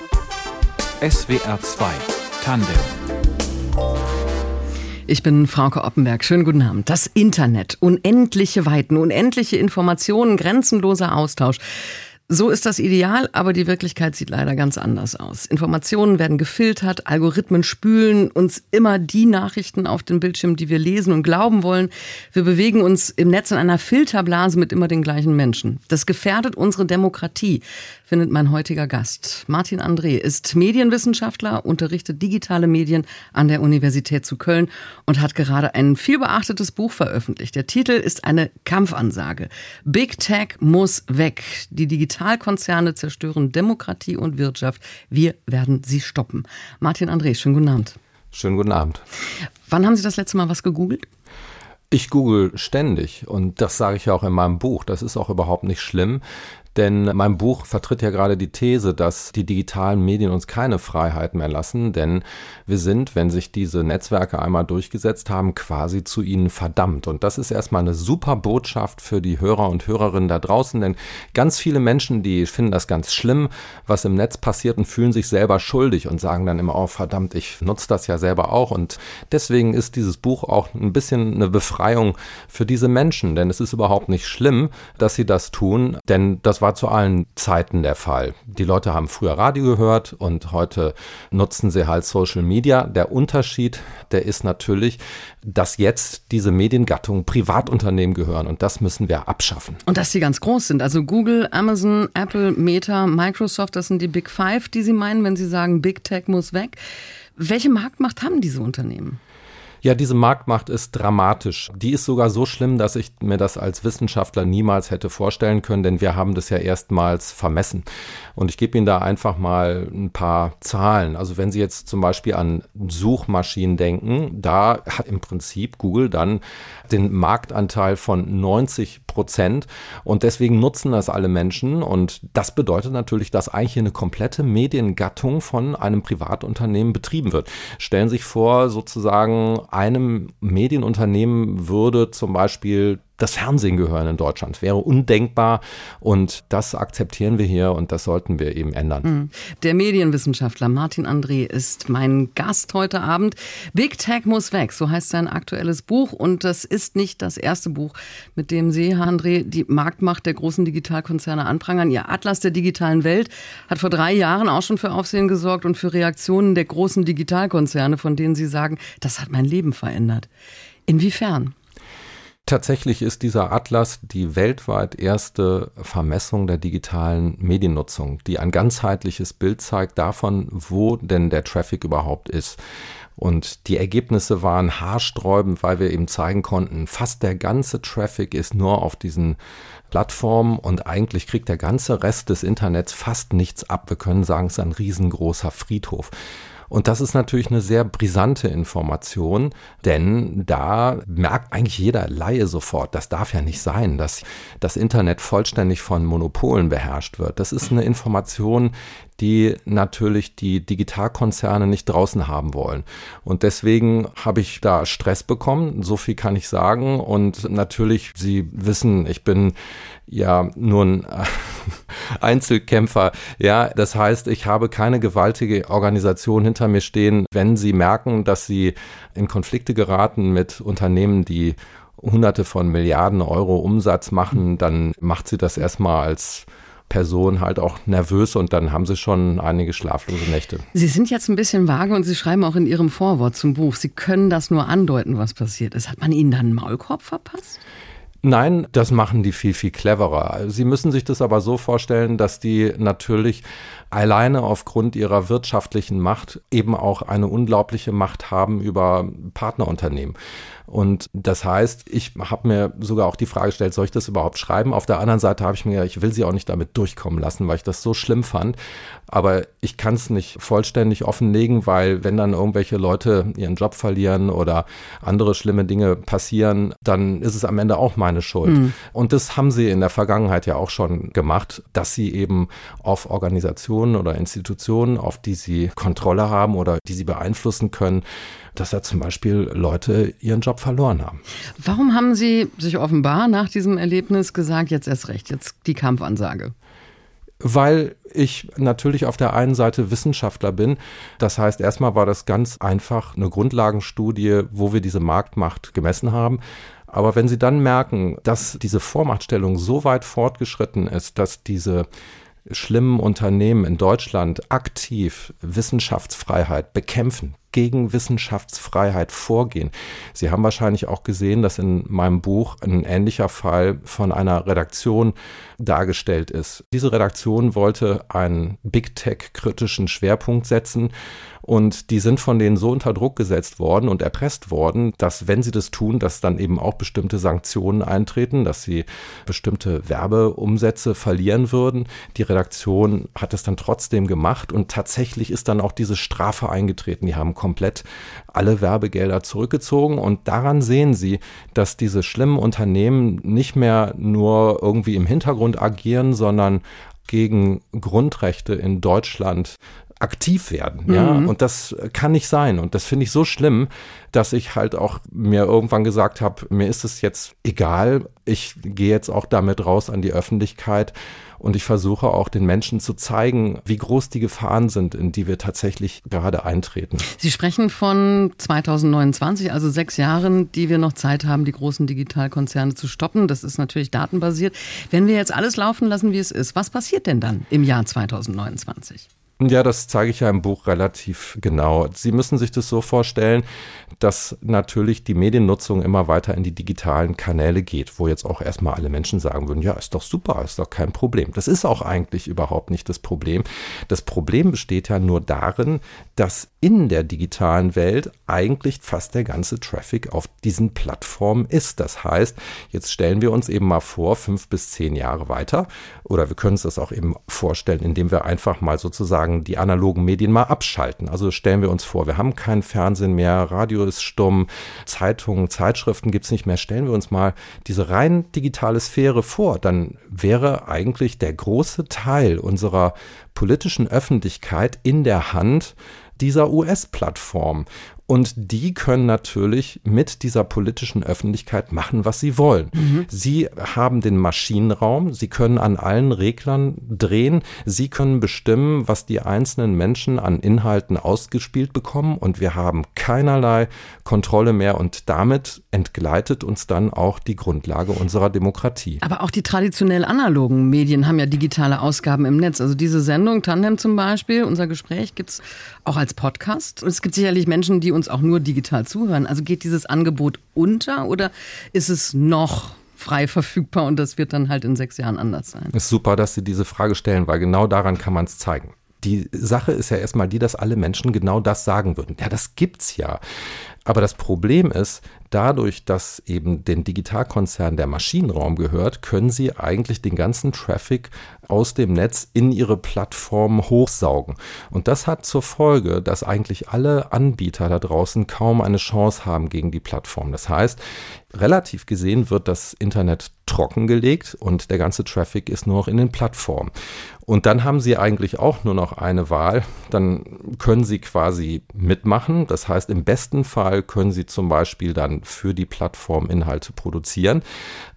SWR 2 Tandem ich bin Frauke Oppenberg. Schönen guten Abend. Das Internet. Unendliche Weiten, unendliche Informationen, grenzenloser Austausch. So ist das Ideal, aber die Wirklichkeit sieht leider ganz anders aus. Informationen werden gefiltert, Algorithmen spülen uns immer die Nachrichten auf den Bildschirm, die wir lesen und glauben wollen. Wir bewegen uns im Netz in einer Filterblase mit immer den gleichen Menschen. Das gefährdet unsere Demokratie, findet mein heutiger Gast. Martin André ist Medienwissenschaftler, unterrichtet digitale Medien an der Universität zu Köln und hat gerade ein vielbeachtetes Buch veröffentlicht. Der Titel ist eine Kampfansage. Big Tech muss weg. Die Digitalkonzerne zerstören Demokratie und Wirtschaft. Wir werden sie stoppen. Martin André, schönen guten Abend. Schönen guten Abend. Wann haben Sie das letzte Mal was gegoogelt? Ich google ständig und das sage ich ja auch in meinem Buch. Das ist auch überhaupt nicht schlimm. Denn mein Buch vertritt ja gerade die These, dass die digitalen Medien uns keine Freiheit mehr lassen, denn wir sind, wenn sich diese Netzwerke einmal durchgesetzt haben, quasi zu ihnen verdammt. Und das ist erstmal eine super Botschaft für die Hörer und Hörerinnen da draußen, denn ganz viele Menschen, die finden das ganz schlimm, was im Netz passiert und fühlen sich selber schuldig und sagen dann immer, oh verdammt, ich nutze das ja selber auch. Und deswegen ist dieses Buch auch ein bisschen eine Befreiung für diese Menschen, denn es ist überhaupt nicht schlimm, dass sie das tun, denn das war zu allen Zeiten der Fall. Die Leute haben früher Radio gehört und heute nutzen sie halt Social Media. Der Unterschied, der ist natürlich, dass jetzt diese Mediengattungen Privatunternehmen gehören und das müssen wir abschaffen. Und dass sie ganz groß sind. Also Google, Amazon, Apple, Meta, Microsoft, das sind die Big Five, die Sie meinen, wenn Sie sagen, Big Tech muss weg. Welche Marktmacht haben diese Unternehmen? Ja, diese Marktmacht ist dramatisch. Die ist sogar so schlimm, dass ich mir das als Wissenschaftler niemals hätte vorstellen können, denn wir haben das ja erstmals vermessen. Und ich gebe Ihnen da einfach mal ein paar Zahlen. Also wenn Sie jetzt zum Beispiel an Suchmaschinen denken, da hat im Prinzip Google dann den Marktanteil von 90 Prozent und deswegen nutzen das alle Menschen und das bedeutet natürlich, dass eigentlich eine komplette Mediengattung von einem Privatunternehmen betrieben wird. Stellen Sie sich vor, sozusagen einem Medienunternehmen würde zum Beispiel das Fernsehen gehören in Deutschland. Wäre undenkbar und das akzeptieren wir hier und das sollten wir eben ändern. Hm. Der Medienwissenschaftler Martin André ist mein Gast heute Abend. Big Tech muss weg, so heißt sein aktuelles Buch und das ist nicht das erste Buch, mit dem Sie, Herr André, die Marktmacht der großen Digitalkonzerne anprangern. Ihr Atlas der digitalen Welt hat vor drei Jahren auch schon für Aufsehen gesorgt und für Reaktionen der großen Digitalkonzerne, von denen Sie sagen, das hat mein Leben verändert. Inwiefern? Tatsächlich ist dieser Atlas die weltweit erste Vermessung der digitalen Mediennutzung, die ein ganzheitliches Bild zeigt davon, wo denn der Traffic überhaupt ist. Und die Ergebnisse waren haarsträubend, weil wir eben zeigen konnten, fast der ganze Traffic ist nur auf diesen Plattformen und eigentlich kriegt der ganze Rest des Internets fast nichts ab. Wir können sagen, es ist ein riesengroßer Friedhof. Und das ist natürlich eine sehr brisante Information, denn da merkt eigentlich jeder Laie sofort, das darf ja nicht sein, dass das Internet vollständig von Monopolen beherrscht wird. Das ist eine Information, die natürlich die Digitalkonzerne nicht draußen haben wollen. Und deswegen habe ich da Stress bekommen, so viel kann ich sagen. Und natürlich, Sie wissen, ich bin ja nur ein Einzelkämpfer. Ja, das heißt, ich habe keine gewaltige Organisation hinter mir stehen. Wenn Sie merken, dass Sie in Konflikte geraten mit Unternehmen, die Hunderte von Milliarden Euro Umsatz machen, dann macht sie das erstmal als Person halt auch nervös und dann haben sie schon einige schlaflose Nächte. Sie sind jetzt ein bisschen vage und Sie schreiben auch in Ihrem Vorwort zum Buch, Sie können das nur andeuten, was passiert ist. Hat man Ihnen dann einen Maulkorb verpasst? Nein, das machen die viel, viel cleverer. Sie müssen sich das aber so vorstellen, dass die natürlich alleine aufgrund ihrer wirtschaftlichen Macht eben auch eine unglaubliche Macht haben über Partnerunternehmen. Und das heißt, ich habe mir sogar auch die Frage gestellt, soll ich das überhaupt schreiben? Auf der anderen Seite habe ich mir, ich will sie auch nicht damit durchkommen lassen, weil ich das so schlimm fand. Aber ich kann es nicht vollständig offenlegen, weil wenn dann irgendwelche Leute ihren Job verlieren oder andere schlimme Dinge passieren, dann ist es am Ende auch meine Schuld. Mhm. Und das haben sie in der Vergangenheit ja auch schon gemacht, dass sie eben auf Organisationen oder Institutionen, auf die sie Kontrolle haben oder die sie beeinflussen können, dass da zum Beispiel Leute ihren Job verloren haben. Warum haben Sie sich offenbar nach diesem Erlebnis gesagt, jetzt erst recht, jetzt die Kampfansage? Weil ich natürlich auf der einen Seite Wissenschaftler bin. Das heißt, erstmal war das ganz einfach eine Grundlagenstudie, wo wir diese Marktmacht gemessen haben. Aber wenn Sie dann merken, dass diese Vormachtstellung so weit fortgeschritten ist, dass diese schlimmen Unternehmen in Deutschland aktiv Wissenschaftsfreiheit bekämpfen, gegen Wissenschaftsfreiheit vorgehen. Sie haben wahrscheinlich auch gesehen, dass in meinem Buch ein ähnlicher Fall von einer Redaktion dargestellt ist. Diese Redaktion wollte einen Big Tech kritischen Schwerpunkt setzen und die sind von denen so unter Druck gesetzt worden und erpresst worden, dass wenn sie das tun, dass dann eben auch bestimmte Sanktionen eintreten, dass sie bestimmte Werbeumsätze verlieren würden. Die Redaktion hat es dann trotzdem gemacht und tatsächlich ist dann auch diese Strafe eingetreten. Die haben komplett alle Werbegelder zurückgezogen. Und daran sehen sie, dass diese schlimmen Unternehmen nicht mehr nur irgendwie im Hintergrund agieren, sondern gegen Grundrechte in Deutschland aktiv werden. Mhm. Ja, und das kann nicht sein. Und das finde ich so schlimm, dass ich halt auch mir irgendwann gesagt habe, mir ist es jetzt egal. Ich gehe jetzt auch damit raus an die Öffentlichkeit und ich versuche auch den Menschen zu zeigen, wie groß die Gefahren sind, in die wir tatsächlich gerade eintreten. Sie sprechen von 2029, also sechs Jahren, die wir noch Zeit haben, die großen Digitalkonzerne zu stoppen. Das ist natürlich datenbasiert. Wenn wir jetzt alles laufen lassen, wie es ist, was passiert denn dann im Jahr 2029? Ja, das zeige ich ja im Buch relativ genau. Sie müssen sich das so vorstellen, dass natürlich die Mediennutzung immer weiter in die digitalen Kanäle geht, wo jetzt auch erstmal alle Menschen sagen würden, ja, ist doch super, ist doch kein Problem. Das ist auch eigentlich überhaupt nicht das Problem. Das Problem besteht ja nur darin, dass in der digitalen Welt eigentlich fast der ganze Traffic auf diesen Plattformen ist. Das heißt, jetzt stellen wir uns eben mal vor, fünf bis zehn Jahre weiter, oder wir können uns das auch eben vorstellen, indem wir einfach mal sozusagen die analogen Medien mal abschalten. Also stellen wir uns vor, wir haben kein Fernsehen mehr, Radio ist stumm, Zeitungen, Zeitschriften gibt es nicht mehr. Stellen wir uns mal diese rein digitale Sphäre vor, dann wäre eigentlich der große Teil unserer politischen Öffentlichkeit in der Hand dieser US-Plattform. Und die können natürlich mit dieser politischen Öffentlichkeit machen, was sie wollen. Mhm. Sie haben den Maschinenraum, sie können an allen Reglern drehen, sie können bestimmen, was die einzelnen Menschen an Inhalten ausgespielt bekommen und wir haben keinerlei Kontrolle mehr und damit entgleitet uns dann auch die Grundlage unserer Demokratie. Aber auch die traditionell analogen Medien haben ja digitale Ausgaben im Netz. Also diese Sendung Tandem zum Beispiel, unser Gespräch gibt es auch als Podcast. Und es gibt sicherlich Menschen, die uns auch nur digital zuhören. Also geht dieses Angebot unter oder ist es noch frei verfügbar und das wird dann halt in sechs Jahren anders sein? Es ist super, dass Sie diese Frage stellen, weil genau daran kann man es zeigen. Die Sache ist ja erstmal die, dass alle Menschen genau das sagen würden. Ja, das gibt's ja. Aber das Problem ist, dadurch, dass eben den Digitalkonzern der Maschinenraum gehört, können sie eigentlich den ganzen Traffic aus dem Netz in ihre Plattform hochsaugen. Und das hat zur Folge, dass eigentlich alle Anbieter da draußen kaum eine Chance haben gegen die Plattform. Das heißt, relativ gesehen wird das Internet trockengelegt und der ganze Traffic ist nur noch in den Plattformen. Und dann haben Sie eigentlich auch nur noch eine Wahl. Dann können Sie quasi mitmachen. Das heißt, im besten Fall können Sie zum Beispiel dann für die Plattform Inhalte produzieren.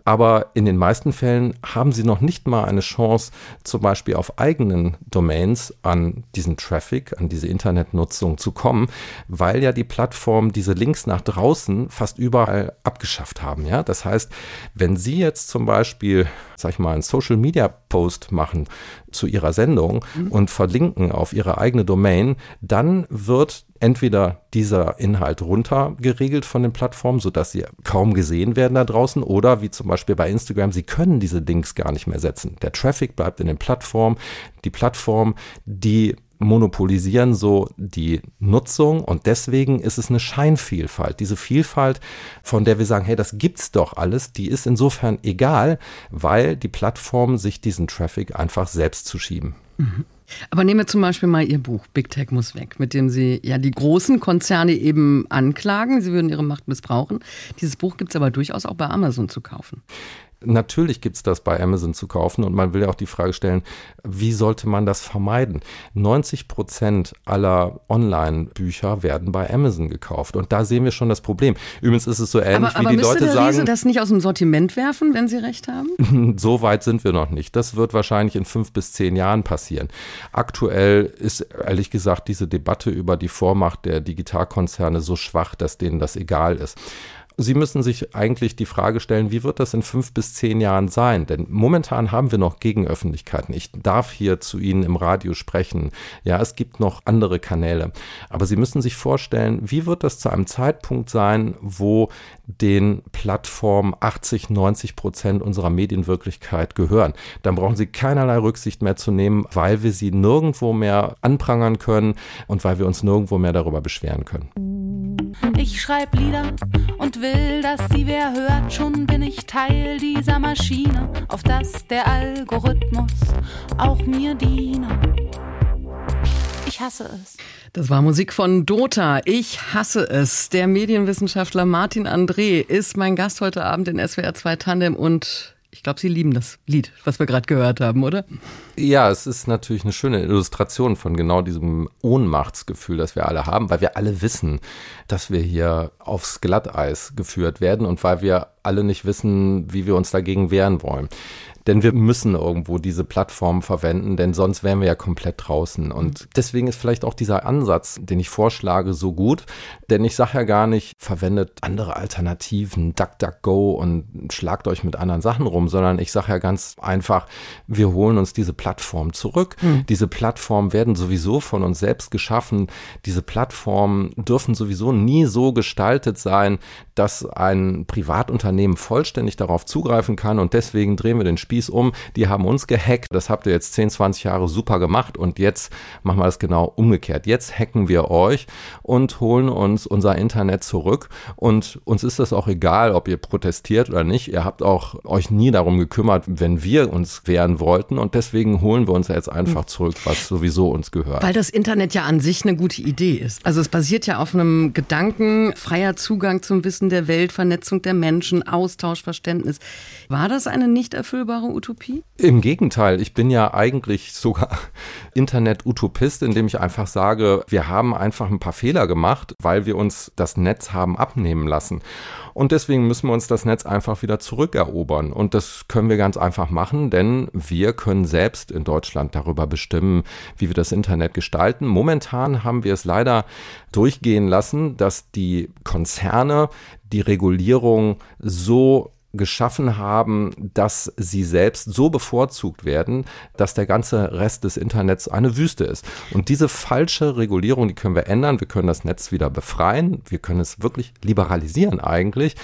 Aber in den meisten Fällen haben sie noch nicht mal eine Chance, zum Beispiel auf eigenen Domains an diesen Traffic, an diese Internetnutzung zu kommen, weil ja die Plattformen diese Links nach draußen fast überall abgeschafft haben. Ja? Das heißt, wenn Sie jetzt zum Beispiel, sag ich mal, einen Social Media Post machen zu Ihrer Sendung mhm. und verlinken auf Ihre eigene Domain, dann wird entweder dieser Inhalt runtergeregelt von den Plattformen, sodass sie kaum gesehen werden da draußen, oder wie zum Beispiel bei Instagram, sie können diese Links gar nicht mehr setzen. Der Traffic bleibt in den Plattformen. Die Plattform, die monopolisieren so die Nutzung und deswegen ist es eine Scheinvielfalt. Diese Vielfalt, von der wir sagen, hey, das gibt's doch alles, die ist insofern egal, weil die Plattformen sich diesen Traffic einfach selbst zuschieben. Mhm. Aber nehmen wir zum Beispiel mal Ihr Buch Big Tech muss weg, mit dem Sie ja die großen Konzerne eben anklagen. Sie würden ihre Macht missbrauchen. Dieses Buch gibt es aber durchaus auch bei Amazon zu kaufen. Natürlich gibt es das bei Amazon zu kaufen und man will ja auch die Frage stellen, wie sollte man das vermeiden? 90 Prozent aller Online-Bücher werden bei Amazon gekauft und da sehen wir schon das Problem. Übrigens ist es so ähnlich, aber, aber wie die Leute der sagen. Riese das nicht aus dem Sortiment werfen, wenn Sie recht haben? so weit sind wir noch nicht. Das wird wahrscheinlich in fünf bis zehn Jahren passieren. Aktuell ist ehrlich gesagt diese Debatte über die Vormacht der Digitalkonzerne so schwach, dass denen das egal ist. Sie müssen sich eigentlich die Frage stellen, wie wird das in fünf bis zehn Jahren sein? Denn momentan haben wir noch Gegenöffentlichkeiten. Ich darf hier zu Ihnen im Radio sprechen. Ja, es gibt noch andere Kanäle. Aber Sie müssen sich vorstellen, wie wird das zu einem Zeitpunkt sein, wo den Plattformen 80, 90 Prozent unserer Medienwirklichkeit gehören? Dann brauchen Sie keinerlei Rücksicht mehr zu nehmen, weil wir sie nirgendwo mehr anprangern können und weil wir uns nirgendwo mehr darüber beschweren können. Ich schreib Lieder und will, dass sie wer hört. Schon bin ich Teil dieser Maschine, auf das der Algorithmus auch mir diene. Ich hasse es. Das war Musik von Dota. Ich hasse es. Der Medienwissenschaftler Martin André ist mein Gast heute Abend in SWR 2 Tandem und ich glaube, Sie lieben das Lied, was wir gerade gehört haben, oder? Ja, es ist natürlich eine schöne Illustration von genau diesem Ohnmachtsgefühl, das wir alle haben, weil wir alle wissen, dass wir hier aufs Glatteis geführt werden und weil wir alle nicht wissen, wie wir uns dagegen wehren wollen. Denn wir müssen irgendwo diese Plattform verwenden, denn sonst wären wir ja komplett draußen. Und deswegen ist vielleicht auch dieser Ansatz, den ich vorschlage, so gut. Denn ich sage ja gar nicht, verwendet andere Alternativen, DuckDuckGo und schlagt euch mit anderen Sachen rum, sondern ich sage ja ganz einfach, wir holen uns diese Plattform zurück. Mhm. Diese Plattformen werden sowieso von uns selbst geschaffen. Diese Plattformen dürfen sowieso nie so gestaltet sein, dass ein Privatunternehmen vollständig darauf zugreifen kann. Und deswegen drehen wir den Spieß um, die haben uns gehackt, das habt ihr jetzt 10, 20 Jahre super gemacht und jetzt machen wir das genau umgekehrt. Jetzt hacken wir euch und holen uns unser Internet zurück und uns ist das auch egal, ob ihr protestiert oder nicht. Ihr habt auch euch nie darum gekümmert, wenn wir uns wehren wollten und deswegen holen wir uns jetzt einfach zurück, was sowieso uns gehört. Weil das Internet ja an sich eine gute Idee ist. Also es basiert ja auf einem Gedanken, freier Zugang zum Wissen der Welt, Vernetzung der Menschen, Austausch, Verständnis. War das eine nicht erfüllbare Utopie? Im Gegenteil, ich bin ja eigentlich sogar Internet-Utopist, indem ich einfach sage, wir haben einfach ein paar Fehler gemacht, weil wir uns das Netz haben abnehmen lassen. Und deswegen müssen wir uns das Netz einfach wieder zurückerobern. Und das können wir ganz einfach machen, denn wir können selbst in Deutschland darüber bestimmen, wie wir das Internet gestalten. Momentan haben wir es leider durchgehen lassen, dass die Konzerne die Regulierung so geschaffen haben, dass sie selbst so bevorzugt werden, dass der ganze Rest des Internets eine Wüste ist. Und diese falsche Regulierung, die können wir ändern. Wir können das Netz wieder befreien. Wir können es wirklich liberalisieren eigentlich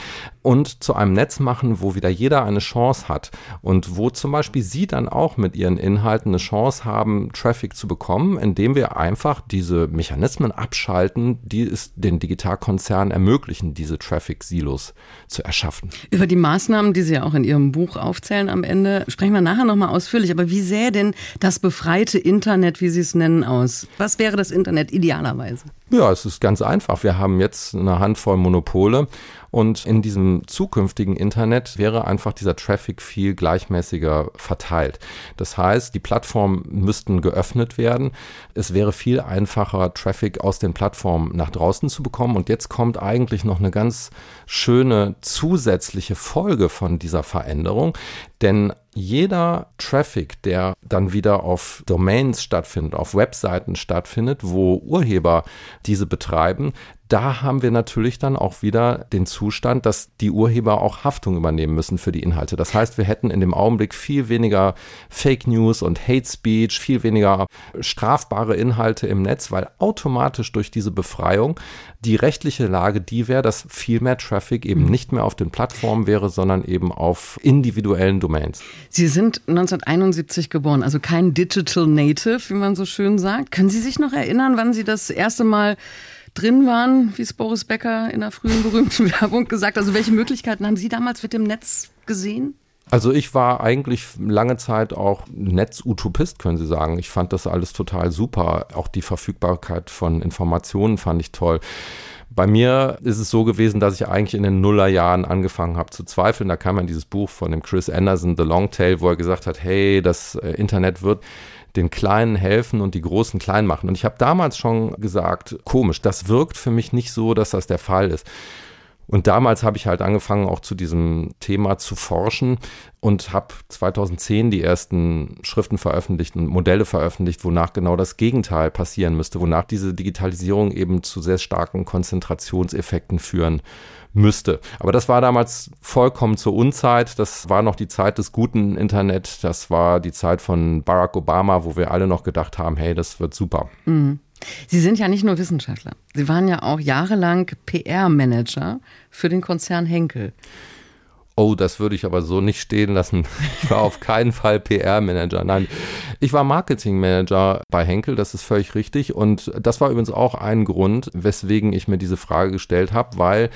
und zu einem Netz machen, wo wieder jeder eine Chance hat und wo zum Beispiel Sie dann auch mit Ihren Inhalten eine Chance haben, Traffic zu bekommen, indem wir einfach diese Mechanismen abschalten, die es den Digitalkonzernen ermöglichen, diese Traffic-Silos zu erschaffen. Über die Maßnahmen, die Sie ja auch in Ihrem Buch aufzählen am Ende, sprechen wir nachher nochmal ausführlich. Aber wie sähe denn das befreite Internet, wie Sie es nennen, aus? Was wäre das Internet idealerweise? Ja, es ist ganz einfach. Wir haben jetzt eine Handvoll Monopole und in diesem zukünftigen Internet wäre einfach dieser Traffic viel gleichmäßiger verteilt. Das heißt, die Plattformen müssten geöffnet werden. Es wäre viel einfacher, Traffic aus den Plattformen nach draußen zu bekommen. Und jetzt kommt eigentlich noch eine ganz schöne zusätzliche Folge von dieser Veränderung. Denn jeder Traffic, der dann wieder auf Domains stattfindet, auf Webseiten stattfindet, wo Urheber diese betreiben, da haben wir natürlich dann auch wieder den Zustand, dass die Urheber auch Haftung übernehmen müssen für die Inhalte. Das heißt, wir hätten in dem Augenblick viel weniger Fake News und Hate Speech, viel weniger strafbare Inhalte im Netz, weil automatisch durch diese Befreiung die rechtliche Lage die wäre, dass viel mehr Traffic eben mhm. nicht mehr auf den Plattformen wäre, sondern eben auf individuellen Domains. Sie sind 1971 geboren, also kein Digital Native, wie man so schön sagt. Können Sie sich noch erinnern, wann Sie das erste Mal drin waren, wie es Boris Becker in der frühen berühmten Werbung gesagt hat. Also welche Möglichkeiten haben Sie damals mit dem Netz gesehen? Also ich war eigentlich lange Zeit auch Netzutopist, können Sie sagen. Ich fand das alles total super. Auch die Verfügbarkeit von Informationen fand ich toll. Bei mir ist es so gewesen, dass ich eigentlich in den Nullerjahren angefangen habe zu zweifeln. Da kam dann dieses Buch von dem Chris Anderson, The Long Tail, wo er gesagt hat, hey, das äh, Internet wird den Kleinen helfen und die Großen klein machen. Und ich habe damals schon gesagt, komisch, das wirkt für mich nicht so, dass das der Fall ist. Und damals habe ich halt angefangen, auch zu diesem Thema zu forschen und habe 2010 die ersten Schriften veröffentlicht und Modelle veröffentlicht, wonach genau das Gegenteil passieren müsste, wonach diese Digitalisierung eben zu sehr starken Konzentrationseffekten führen müsste. Aber das war damals vollkommen zur Unzeit. Das war noch die Zeit des guten Internet. Das war die Zeit von Barack Obama, wo wir alle noch gedacht haben, hey, das wird super. Mhm. Sie sind ja nicht nur Wissenschaftler. Sie waren ja auch jahrelang PR-Manager für den Konzern Henkel. Oh, das würde ich aber so nicht stehen lassen. Ich war auf keinen Fall PR-Manager. Nein, ich war Marketing-Manager bei Henkel, das ist völlig richtig. Und das war übrigens auch ein Grund, weswegen ich mir diese Frage gestellt habe, weil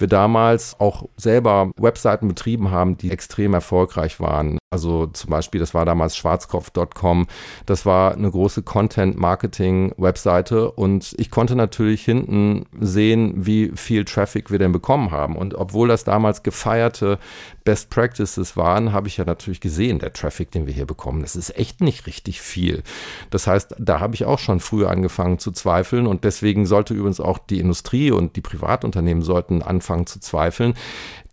wir damals auch selber Webseiten betrieben haben, die extrem erfolgreich waren. Also zum Beispiel, das war damals schwarzkopf.com. Das war eine große Content-Marketing-Webseite und ich konnte natürlich hinten sehen, wie viel Traffic wir denn bekommen haben. Und obwohl das damals gefeierte Best Practices waren, habe ich ja natürlich gesehen, der Traffic, den wir hier bekommen, das ist echt nicht richtig viel. Das heißt, da habe ich auch schon früher angefangen zu zweifeln und deswegen sollte übrigens auch die Industrie und die Privatunternehmen sollten anfangen zu zweifeln.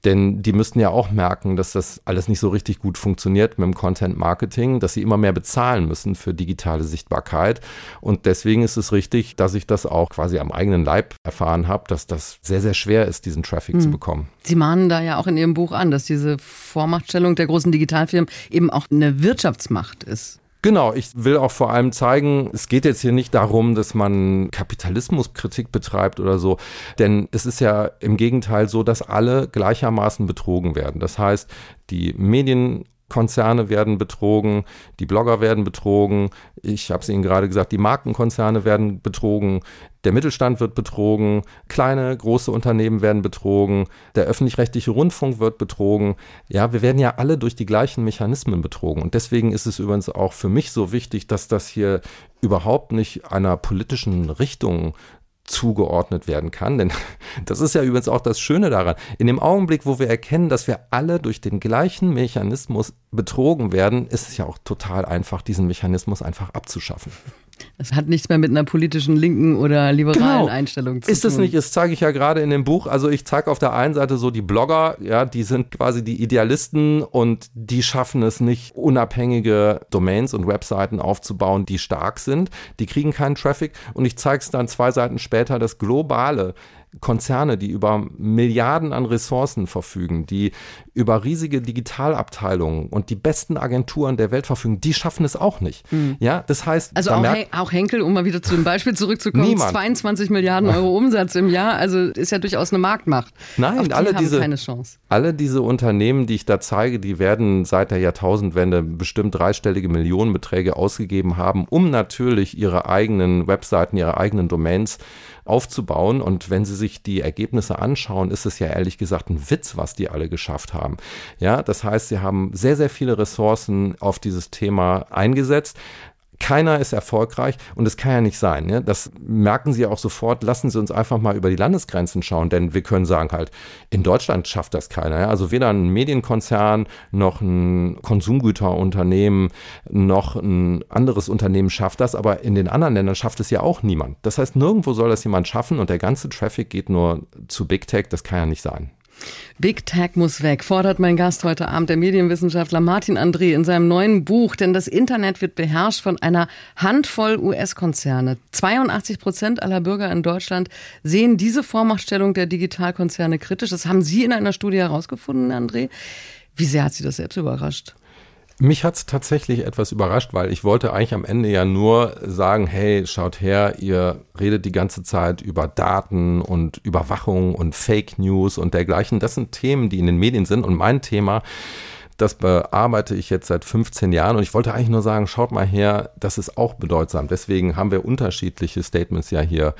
Denn die müssten ja auch merken, dass das alles nicht so richtig gut funktioniert mit dem Content Marketing, dass sie immer mehr bezahlen müssen für digitale Sichtbarkeit. Und deswegen ist es richtig, dass ich das auch quasi am eigenen Leib erfahren habe, dass das sehr, sehr schwer ist, diesen Traffic hm. zu bekommen. Sie mahnen da ja auch in Ihrem Buch an, dass diese Vormachtstellung der großen Digitalfirmen eben auch eine Wirtschaftsmacht ist. Genau, ich will auch vor allem zeigen, es geht jetzt hier nicht darum, dass man Kapitalismuskritik betreibt oder so, denn es ist ja im Gegenteil so, dass alle gleichermaßen betrogen werden. Das heißt, die Medien Konzerne werden betrogen, die Blogger werden betrogen, ich habe es Ihnen gerade gesagt, die Markenkonzerne werden betrogen, der Mittelstand wird betrogen, kleine, große Unternehmen werden betrogen, der öffentlich-rechtliche Rundfunk wird betrogen. Ja, wir werden ja alle durch die gleichen Mechanismen betrogen. Und deswegen ist es übrigens auch für mich so wichtig, dass das hier überhaupt nicht einer politischen Richtung zugeordnet werden kann. Denn das ist ja übrigens auch das Schöne daran. In dem Augenblick, wo wir erkennen, dass wir alle durch den gleichen Mechanismus betrogen werden, ist es ja auch total einfach, diesen Mechanismus einfach abzuschaffen. Das hat nichts mehr mit einer politischen linken oder liberalen genau. Einstellung zu ist tun. Ist es nicht, das zeige ich ja gerade in dem Buch. Also ich zeige auf der einen Seite so die Blogger, ja, die sind quasi die Idealisten und die schaffen es nicht, unabhängige Domains und Webseiten aufzubauen, die stark sind. Die kriegen keinen Traffic. Und ich zeige es dann zwei Seiten später, das globale Konzerne, die über Milliarden an Ressourcen verfügen, die über riesige Digitalabteilungen und die besten Agenturen der Welt verfügen, die schaffen es auch nicht. Mhm. Ja, das heißt, also auch, Hen auch, Henkel, um mal wieder zu dem Beispiel zurückzukommen, niemand. 22 Milliarden Euro Umsatz im Jahr, also ist ja durchaus eine Marktmacht. Nein, die alle diese alle diese Unternehmen, die ich da zeige, die werden seit der Jahrtausendwende bestimmt dreistellige Millionenbeträge ausgegeben haben, um natürlich ihre eigenen Webseiten, ihre eigenen Domains aufzubauen. Und wenn Sie sich die Ergebnisse anschauen, ist es ja ehrlich gesagt ein Witz, was die alle geschafft haben. Ja, das heißt, sie haben sehr, sehr viele Ressourcen auf dieses Thema eingesetzt. Keiner ist erfolgreich und es kann ja nicht sein. Ne? Das merken Sie auch sofort. Lassen Sie uns einfach mal über die Landesgrenzen schauen, denn wir können sagen halt, in Deutschland schafft das keiner. Ja? Also weder ein Medienkonzern noch ein Konsumgüterunternehmen noch ein anderes Unternehmen schafft das, aber in den anderen Ländern schafft es ja auch niemand. Das heißt, nirgendwo soll das jemand schaffen und der ganze Traffic geht nur zu Big Tech. Das kann ja nicht sein. Big Tech muss weg, fordert mein Gast heute Abend, der Medienwissenschaftler Martin André in seinem neuen Buch. Denn das Internet wird beherrscht von einer Handvoll US-Konzerne. 82 Prozent aller Bürger in Deutschland sehen diese Vormachtstellung der Digitalkonzerne kritisch. Das haben Sie in einer Studie herausgefunden, André. Wie sehr hat Sie das selbst überrascht? Mich hat es tatsächlich etwas überrascht, weil ich wollte eigentlich am Ende ja nur sagen, hey, schaut her, ihr redet die ganze Zeit über Daten und Überwachung und Fake News und dergleichen. Das sind Themen, die in den Medien sind und mein Thema Das bearbeite ich jetzt seit 15 Jahren und ich wollte eigentlich nur sagen, schaut mal her, das ist auch bedeutsam. Deswegen haben wir unterschiedliche Statements ja hier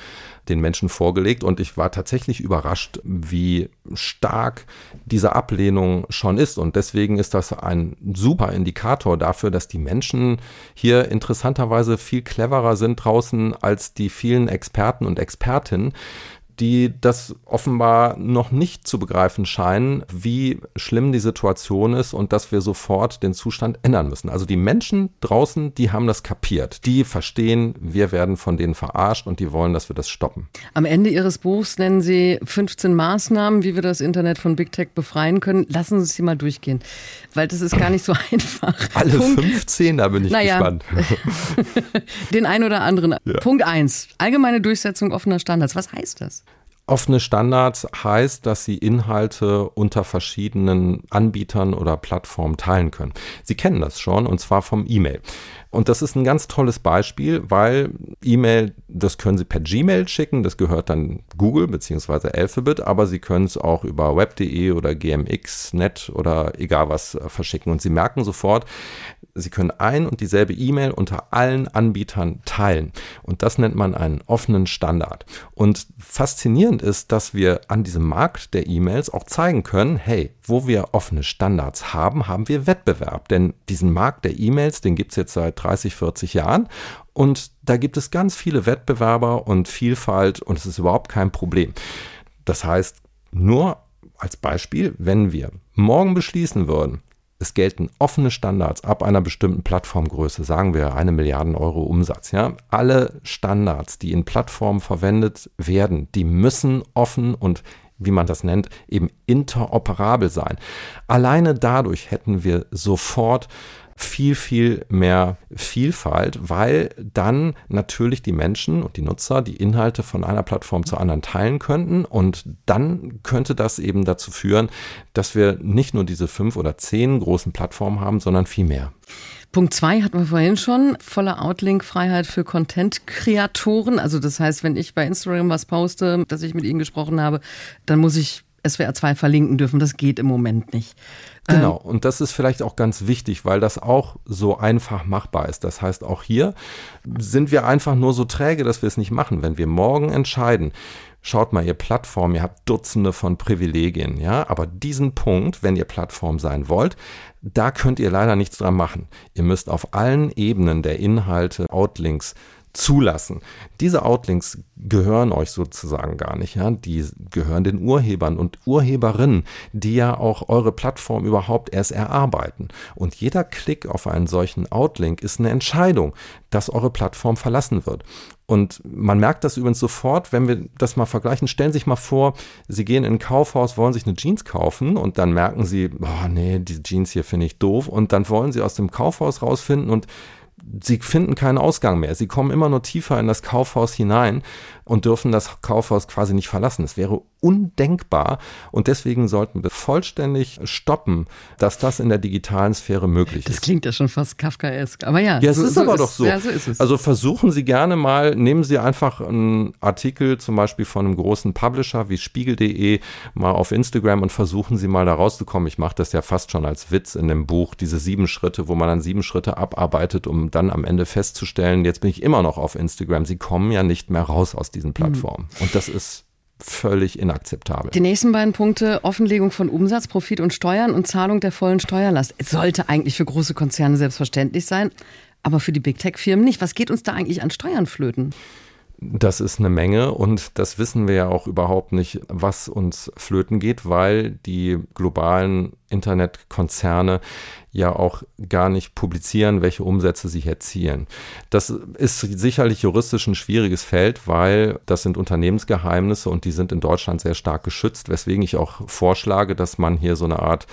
den Menschen vorgelegt und ich war tatsächlich überrascht, wie stark diese Ablehnung schon ist und deswegen ist das ein super Indikator dafür, dass die Menschen hier interessanterweise viel cleverer sind draußen als die vielen Experten und Expertinnen, die das offenbar noch nicht zu begreifen scheinen, wie schlimm die Situation ist und dass wir sofort den Zustand ändern müssen. Also die Menschen draußen, die haben das kapiert. Die verstehen, wir werden von denen verarscht und die wollen, dass wir das stoppen. Am Ende Ihres Buchs nennen Sie 15 Maßnahmen, wie wir das Internet von Big Tech befreien können. Lassen Sie sie mal durchgehen, weil das ist gar nicht so einfach. Alle Punkt, 15, da bin ich naja, gespannt. den ein oder anderen. Ja. Punkt 1. Allgemeine Durchsetzung offener Standards. Was heißt das? Offene Standards heißt, dass Sie Inhalte unter verschiedenen Anbietern oder Plattformen teilen können. Sie kennen das schon und zwar vom E-Mail. Und das ist ein ganz tolles Beispiel, weil E-Mail, das können Sie per Gmail schicken, das gehört dann Google bzw. Alphabet, aber Sie können es auch über web.de oder GMX.net oder egal was äh, verschicken. Und Sie merken sofort, Sie können ein und dieselbe E-Mail unter allen Anbietern teilen. Und das nennt man einen offenen Standard. Und faszinierend ist, dass wir an diesem Markt der E-Mails auch zeigen können, hey, wo wir offene Standards haben, haben wir Wettbewerb. Denn diesen Markt der E-Mails, den gibt es jetzt seit 30, 40 Jahren. Und da gibt es ganz viele Wettbewerber und Vielfalt und es ist überhaupt kein Problem. Das heißt, nur als Beispiel, wenn wir morgen beschließen würden, es gelten offene Standards ab einer bestimmten Plattformgröße, sagen wir eine Milliarde Euro Umsatz. Ja? Alle Standards, die in Plattformen verwendet werden, die müssen offen und wie man das nennt, eben interoperabel sein. Alleine dadurch hätten wir sofort viel, viel mehr Vielfalt, weil dann natürlich die Menschen und die Nutzer die Inhalte von einer Plattform zur anderen teilen könnten und dann könnte das eben dazu führen, dass wir nicht nur diese fünf oder zehn großen Plattformen haben, sondern viel mehr. Punkt zwei hatten wir vorhin schon, volle Outlink-Freiheit für Content-Kreatoren. Also das heißt, wenn ich bei Instagram was poste, dass ich mit Ihnen gesprochen habe, dann muss ich SWR 2 verlinken dürfen. Das geht im Moment nicht. Genau, und das ist vielleicht auch ganz wichtig, weil das auch so einfach machbar ist. Das heißt, auch hier sind wir einfach nur so träge, dass wir es nicht machen. Wenn wir morgen entscheiden, schaut mal, ihr Plattform, ihr habt Dutzende von Privilegien, ja, aber diesen Punkt, wenn ihr Plattform sein wollt, da könnt ihr leider nichts dran machen. Ihr müsst auf allen Ebenen der Inhalte Outlinks zulassen. Diese Outlinks gehören euch sozusagen gar nicht, ja. Die gehören den Urhebern und Urheberinnen, die ja auch eure Plattform überhaupt erst erarbeiten. Und jeder Klick auf einen solchen Outlink ist eine Entscheidung, dass eure Plattform verlassen wird. Und man merkt das übrigens sofort, wenn wir das mal vergleichen. Stellen Sie sich mal vor, Sie gehen in ein Kaufhaus, wollen sich eine Jeans kaufen und dann merken Sie, oh nee, diese Jeans hier finde ich doof. Und dann wollen Sie aus dem Kaufhaus rausfinden und sie finden keinen Ausgang mehr. Sie kommen immer nur tiefer in das Kaufhaus hinein und dürfen das Kaufhaus quasi nicht verlassen. Es wäre undenkbar und deswegen sollten wir vollständig stoppen, dass das in der digitalen Sphäre möglich das ist. Das klingt ja schon fast Kafkaesk, aber ja. Ja, es so, ist so aber ist, doch so. Ja, so ist es. Also versuchen Sie gerne mal, nehmen Sie einfach einen Artikel zum Beispiel von einem großen Publisher wie spiegel.de mal auf Instagram und versuchen Sie mal da rauszukommen. Ich mache das ja fast schon als Witz in dem Buch, diese sieben Schritte, wo man dann sieben Schritte abarbeitet, um dann am Ende festzustellen, jetzt bin ich immer noch auf Instagram. Sie kommen ja nicht mehr raus aus diesen Plattformen. Mhm. Und das ist völlig inakzeptabel. Die nächsten beiden Punkte, Offenlegung von Umsatz, Profit und Steuern und Zahlung der vollen Steuerlast. Es sollte eigentlich für große Konzerne selbstverständlich sein, aber für die Big Tech-Firmen nicht. Was geht uns da eigentlich an Steuern flöten? Das ist eine Menge und das wissen wir ja auch überhaupt nicht, was uns flöten geht, weil die globalen Internetkonzerne ja auch gar nicht publizieren, welche Umsätze sie erzielen. Das ist sicherlich juristisch ein schwieriges Feld, weil das sind Unternehmensgeheimnisse und die sind in Deutschland sehr stark geschützt, weswegen ich auch vorschlage, dass man hier so eine Art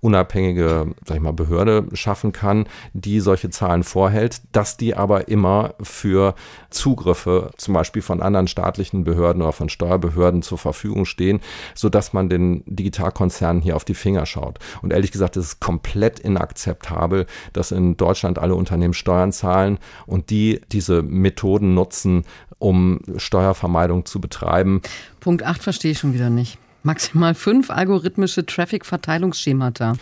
unabhängige, sag ich mal, Behörde schaffen kann, die solche Zahlen vorhält, dass die aber immer für Zugriffe zum Beispiel von anderen staatlichen Behörden oder von Steuerbehörden zur Verfügung stehen, sodass man den Digitalkonzernen hier auf die Finger schaut. Und ehrlich gesagt, es ist komplett inakzeptabel, dass in Deutschland alle Unternehmen Steuern zahlen und die diese Methoden nutzen, um Steuervermeidung zu betreiben. Punkt 8 verstehe ich schon wieder nicht. Maximal fünf algorithmische Traffic-Verteilungsschemata.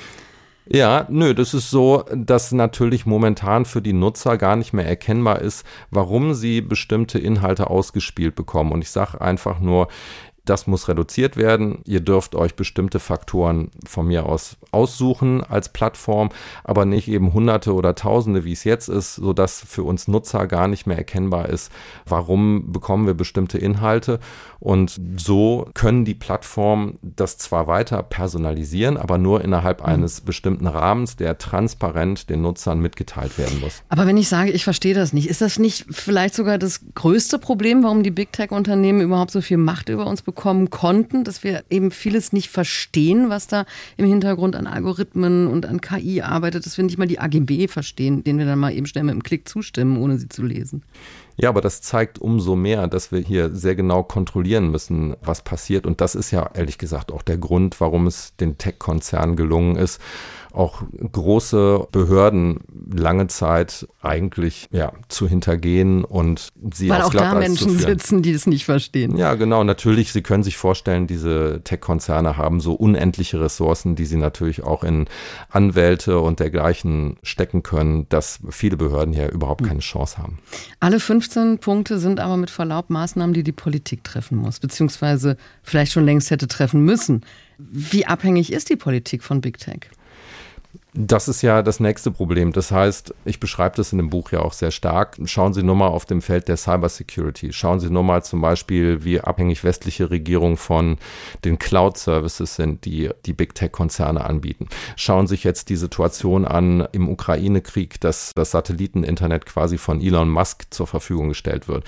Ja, nö, das ist so, dass natürlich momentan für die Nutzer gar nicht mehr erkennbar ist, warum sie bestimmte Inhalte ausgespielt bekommen. Und ich sage einfach nur, das muss reduziert werden. Ihr dürft euch bestimmte Faktoren von mir aus aussuchen als Plattform, aber nicht eben Hunderte oder Tausende, wie es jetzt ist, sodass für uns Nutzer gar nicht mehr erkennbar ist, warum bekommen wir bestimmte Inhalte. Und so können die Plattformen das zwar weiter personalisieren, aber nur innerhalb mhm. eines bestimmten Rahmens, der transparent den Nutzern mitgeteilt werden muss. Aber wenn ich sage, ich verstehe das nicht, ist das nicht vielleicht sogar das größte Problem, warum die Big Tech-Unternehmen überhaupt so viel Macht über uns bekommen konnten, dass wir eben vieles nicht verstehen, was da im Hintergrund an Algorithmen und an KI arbeitet, dass wir nicht mal die AGB verstehen, denen wir dann mal eben schnell mit einem Klick zustimmen, ohne sie zu lesen? Ja, aber das zeigt umso mehr, dass wir hier sehr genau kontrollieren müssen, was passiert. Und das ist ja ehrlich gesagt auch der Grund, warum es den Tech-Konzernen gelungen ist, auch große Behörden lange Zeit eigentlich ja, zu hintergehen und sie Weil auch da Menschen sitzen, die es nicht verstehen. Ja, genau. Natürlich, Sie können sich vorstellen, diese Tech-Konzerne haben so unendliche Ressourcen, die sie natürlich auch in Anwälte und dergleichen stecken können, dass viele Behörden hier überhaupt keine Chance haben. Alle 15 Punkte sind aber mit Verlaub Maßnahmen, die die Politik treffen muss, beziehungsweise vielleicht schon längst hätte treffen müssen. Wie abhängig ist die Politik von Big Tech? Das ist ja das nächste Problem. Das heißt, ich beschreibe das in dem Buch ja auch sehr stark. Schauen Sie nur mal auf dem Feld der Cybersecurity. Schauen Sie nur mal zum Beispiel, wie abhängig westliche Regierungen von den Cloud-Services sind, die die Big Tech-Konzerne anbieten. Schauen Sie sich jetzt die Situation an im Ukraine-Krieg, dass das Satelliteninternet quasi von Elon Musk zur Verfügung gestellt wird.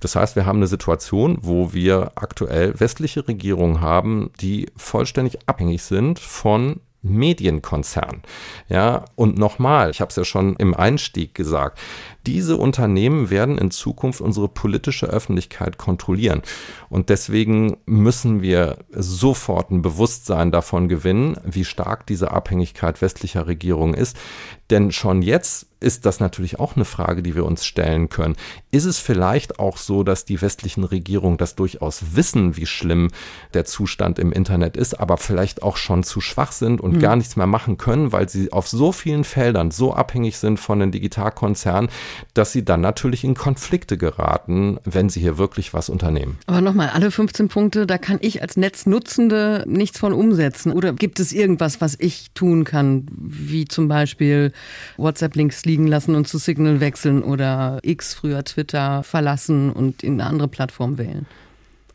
Das heißt, wir haben eine Situation, wo wir aktuell westliche Regierungen haben, die vollständig abhängig sind von Medienkonzern. Ja, und nochmal, ich habe es ja schon im Einstieg gesagt, diese Unternehmen werden in Zukunft unsere politische Öffentlichkeit kontrollieren. Und deswegen müssen wir sofort ein Bewusstsein davon gewinnen, wie stark diese Abhängigkeit westlicher Regierungen ist. Denn schon jetzt ist das natürlich auch eine Frage, die wir uns stellen können. Ist es vielleicht auch so, dass die westlichen Regierungen das durchaus wissen, wie schlimm der Zustand im Internet ist, aber vielleicht auch schon zu schwach sind und mhm. gar nichts mehr machen können, weil sie auf so vielen Feldern so abhängig sind von den Digitalkonzernen, dass sie dann natürlich in Konflikte geraten, wenn sie hier wirklich was unternehmen. Aber nochmal, alle 15 Punkte, da kann ich als Netznutzende nichts von umsetzen. Oder gibt es irgendwas, was ich tun kann, wie zum Beispiel WhatsApp-Links liegen lassen und zu Signal wechseln oder X früher Twitter verlassen und in eine andere Plattform wählen?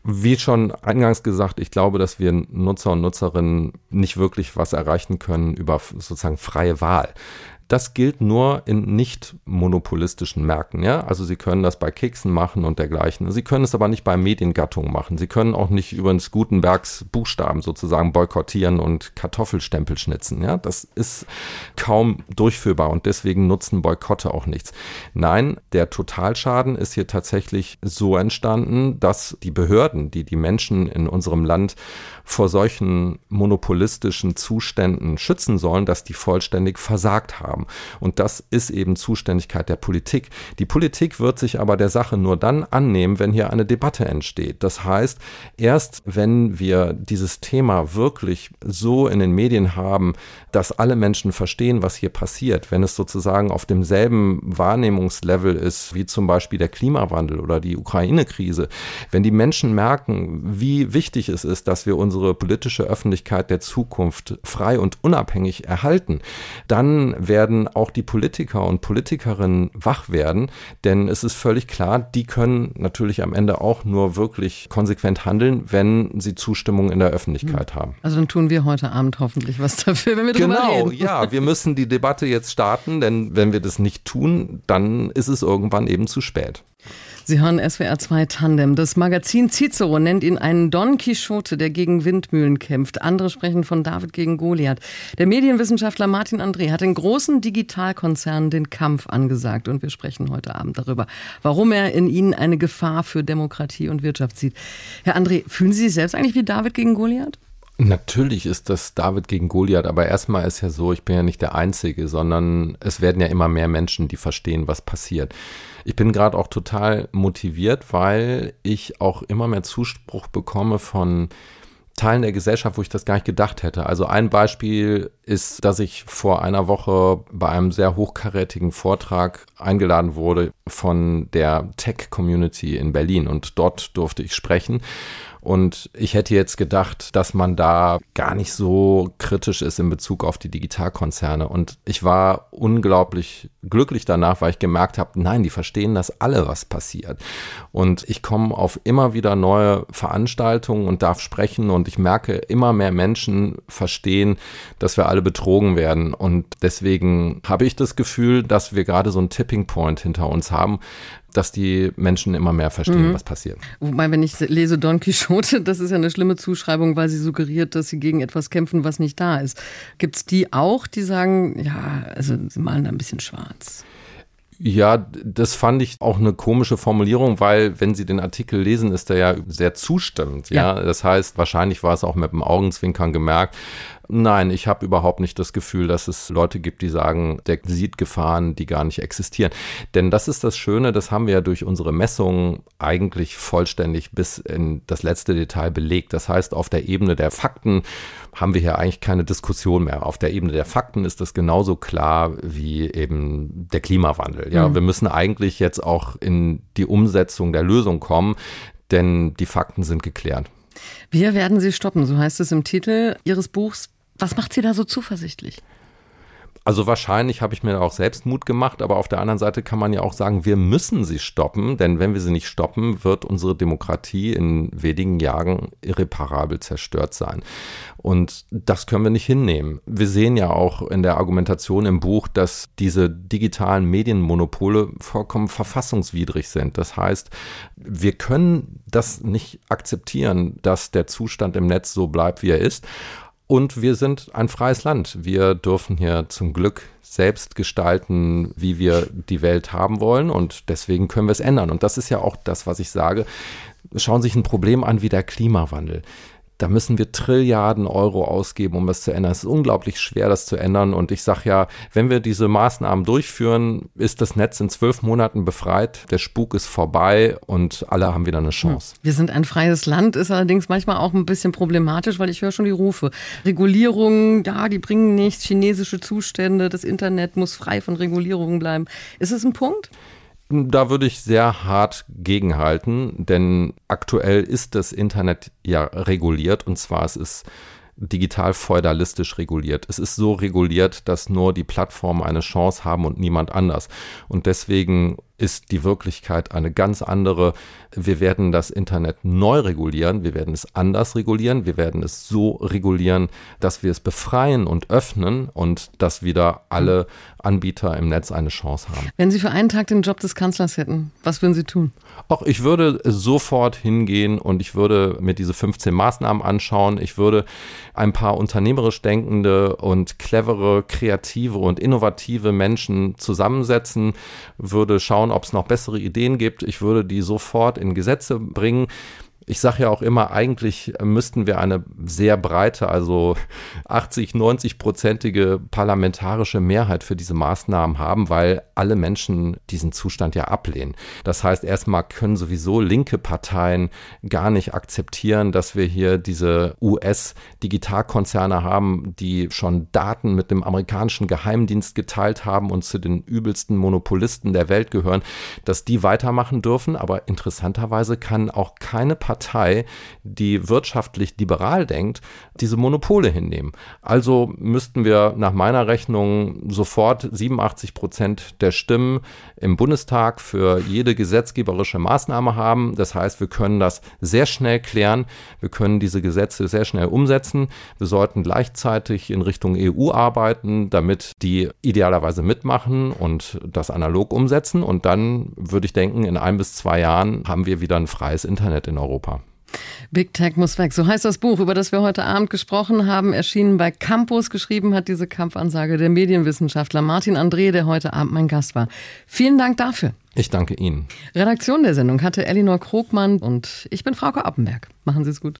Wie schon eingangs gesagt, ich glaube, dass wir Nutzer und Nutzerinnen nicht wirklich was erreichen können über sozusagen freie Wahl. Das gilt nur in nicht monopolistischen Märkten. Ja? Also Sie können das bei Keksen machen und dergleichen. Sie können es aber nicht bei Mediengattungen machen. Sie können auch nicht über des Gutenbergs Buchstaben sozusagen boykottieren und Kartoffelstempel schnitzen. Ja? Das ist kaum durchführbar und deswegen nutzen Boykotte auch nichts. Nein, der Totalschaden ist hier tatsächlich so entstanden, dass die Behörden, die die Menschen in unserem Land vor solchen monopolistischen Zuständen schützen sollen, dass die vollständig versagt haben. Und das ist eben Zuständigkeit der Politik. Die Politik wird sich aber der Sache nur dann annehmen, wenn hier eine Debatte entsteht. Das heißt, erst wenn wir dieses Thema wirklich so in den Medien haben, dass alle Menschen verstehen, was hier passiert, wenn es sozusagen auf demselben Wahrnehmungslevel ist, wie zum Beispiel der Klimawandel oder die Ukraine-Krise, wenn die Menschen merken, wie wichtig es ist, dass wir unsere politische Öffentlichkeit der Zukunft frei und unabhängig erhalten, dann werden auch die Politiker und Politikerinnen wach werden, denn es ist völlig klar, die können natürlich am Ende auch nur wirklich konsequent handeln, wenn sie Zustimmung in der Öffentlichkeit haben. Also dann tun wir heute Abend hoffentlich was dafür, wenn wir Genau, ja, wir müssen die Debatte jetzt starten, denn wenn wir das nicht tun, dann ist es irgendwann eben zu spät. Sie hören SWR 2 Tandem. Das Magazin Cicero nennt ihn einen Don Quixote, der gegen Windmühlen kämpft. Andere sprechen von David gegen Goliath. Der Medienwissenschaftler Martin André hat den großen Digitalkonzernen den Kampf angesagt. Und wir sprechen heute Abend darüber, warum er in ihnen eine Gefahr für Demokratie und Wirtschaft sieht. Herr André, fühlen Sie sich selbst eigentlich wie David gegen Goliath? Natürlich ist das David gegen Goliath, aber erstmal ist ja so, ich bin ja nicht der Einzige, sondern es werden ja immer mehr Menschen, die verstehen, was passiert. Ich bin gerade auch total motiviert, weil ich auch immer mehr Zuspruch bekomme von Teilen der Gesellschaft, wo ich das gar nicht gedacht hätte. Also ein Beispiel ist, dass ich vor einer Woche bei einem sehr hochkarätigen Vortrag eingeladen wurde von der Tech-Community in Berlin und dort durfte ich sprechen. Und ich hätte jetzt gedacht, dass man da gar nicht so kritisch ist in Bezug auf die Digitalkonzerne. Und ich war unglaublich glücklich danach, weil ich gemerkt habe, nein, die verstehen das alle, was passiert. Und ich komme auf immer wieder neue Veranstaltungen und darf sprechen und ich merke, immer mehr Menschen verstehen, dass wir alle betrogen werden. Und deswegen habe ich das Gefühl, dass wir gerade so einen Tipping Point hinter uns haben, dass die Menschen immer mehr verstehen, mhm. was passiert. Wobei, wenn ich lese Don Quixote, das ist ja eine schlimme Zuschreibung, weil sie suggeriert, dass sie gegen etwas kämpfen, was nicht da ist. Gibt es die auch, die sagen, ja, also sie malen da ein bisschen schwarz? Ja, das fand ich auch eine komische Formulierung, weil wenn Sie den Artikel lesen, ist er ja sehr zustimmend. Ja, ja? das heißt, wahrscheinlich war es auch mit dem Augenzwinkern gemerkt. Nein, ich habe überhaupt nicht das Gefühl, dass es Leute gibt, die sagen, der sieht Gefahren, die gar nicht existieren. Denn das ist das Schöne, das haben wir ja durch unsere Messungen eigentlich vollständig bis in das letzte Detail belegt. Das heißt, auf der Ebene der Fakten haben wir hier eigentlich keine Diskussion mehr. Auf der Ebene der Fakten ist das genauso klar wie eben der Klimawandel. Ja, mhm. wir müssen eigentlich jetzt auch in die Umsetzung der Lösung kommen, denn die Fakten sind geklärt. Wir werden sie stoppen, so heißt es im Titel Ihres Buchs. Was macht Sie da so zuversichtlich? Also wahrscheinlich habe ich mir auch selbst Mut gemacht, aber auf der anderen Seite kann man ja auch sagen, wir müssen sie stoppen, denn wenn wir sie nicht stoppen, wird unsere Demokratie in wenigen Jahren irreparabel zerstört sein. Und das können wir nicht hinnehmen. Wir sehen ja auch in der Argumentation im Buch, dass diese digitalen Medienmonopole vollkommen verfassungswidrig sind. Das heißt, wir können das nicht akzeptieren, dass der Zustand im Netz so bleibt, wie er ist. Und wir sind ein freies Land. Wir dürfen hier zum Glück selbst gestalten, wie wir die Welt haben wollen. Und deswegen können wir es ändern. Und das ist ja auch das, was ich sage. Schauen Sie sich ein Problem an wie der Klimawandel. Da müssen wir Trilliarden Euro ausgeben, um das zu ändern. Es ist unglaublich schwer, das zu ändern. Und ich sage ja, wenn wir diese Maßnahmen durchführen, ist das Netz in zwölf Monaten befreit, der Spuk ist vorbei und alle haben wieder eine Chance. Wir sind ein freies Land, ist allerdings manchmal auch ein bisschen problematisch, weil ich höre schon die Rufe. Regulierungen, ja, die bringen nichts, chinesische Zustände, das Internet muss frei von Regulierungen bleiben. Ist es ein Punkt? Da würde ich sehr hart gegenhalten, denn aktuell ist das Internet ja reguliert und zwar es ist digital feudalistisch reguliert. Es ist so reguliert, dass nur die Plattformen eine Chance haben und niemand anders. Und deswegen ist die Wirklichkeit eine ganz andere. Wir werden das Internet neu regulieren, wir werden es anders regulieren, wir werden es so regulieren, dass wir es befreien und öffnen und dass wieder alle Anbieter im Netz eine Chance haben. Wenn Sie für einen Tag den Job des Kanzlers hätten, was würden Sie tun? Auch ich würde sofort hingehen und ich würde mir diese 15 Maßnahmen anschauen. Ich würde ein paar unternehmerisch denkende und clevere, kreative und innovative Menschen zusammensetzen, würde schauen, schauen, ob es noch bessere Ideen gibt. Ich würde die sofort in Gesetze bringen. Ich sage ja auch immer, eigentlich müssten wir eine sehr breite, also 80, 90 prozentige parlamentarische Mehrheit für diese Maßnahmen haben, weil alle Menschen diesen Zustand ja ablehnen. Das heißt, erstmal können sowieso linke Parteien gar nicht akzeptieren, dass wir hier diese US-Digitalkonzerne haben, die schon Daten mit dem amerikanischen Geheimdienst geteilt haben und zu den übelsten Monopolisten der Welt gehören, dass die weitermachen dürfen. Aber interessanterweise kann auch keine Partei Partei, die wirtschaftlich liberal denkt, diese Monopole hinnehmen. Also müssten wir nach meiner Rechnung sofort 87 Prozent der Stimmen im Bundestag für jede gesetzgeberische Maßnahme haben. Das heißt, wir können das sehr schnell klären. Wir können diese Gesetze sehr schnell umsetzen. Wir sollten gleichzeitig in Richtung EU arbeiten, damit die idealerweise mitmachen und das analog umsetzen. Und dann würde ich denken, in ein bis zwei Jahren haben wir wieder ein freies Internet in Europa. Big Tech muss weg. So heißt das Buch, über das wir heute Abend gesprochen haben, erschienen bei Campus. Geschrieben hat diese Kampfansage der Medienwissenschaftler Martin André, der heute Abend mein Gast war. Vielen Dank dafür. Ich danke Ihnen. Redaktion der Sendung hatte Elinor Krogmann und ich bin Frauke Appenberg. Machen Sie es gut.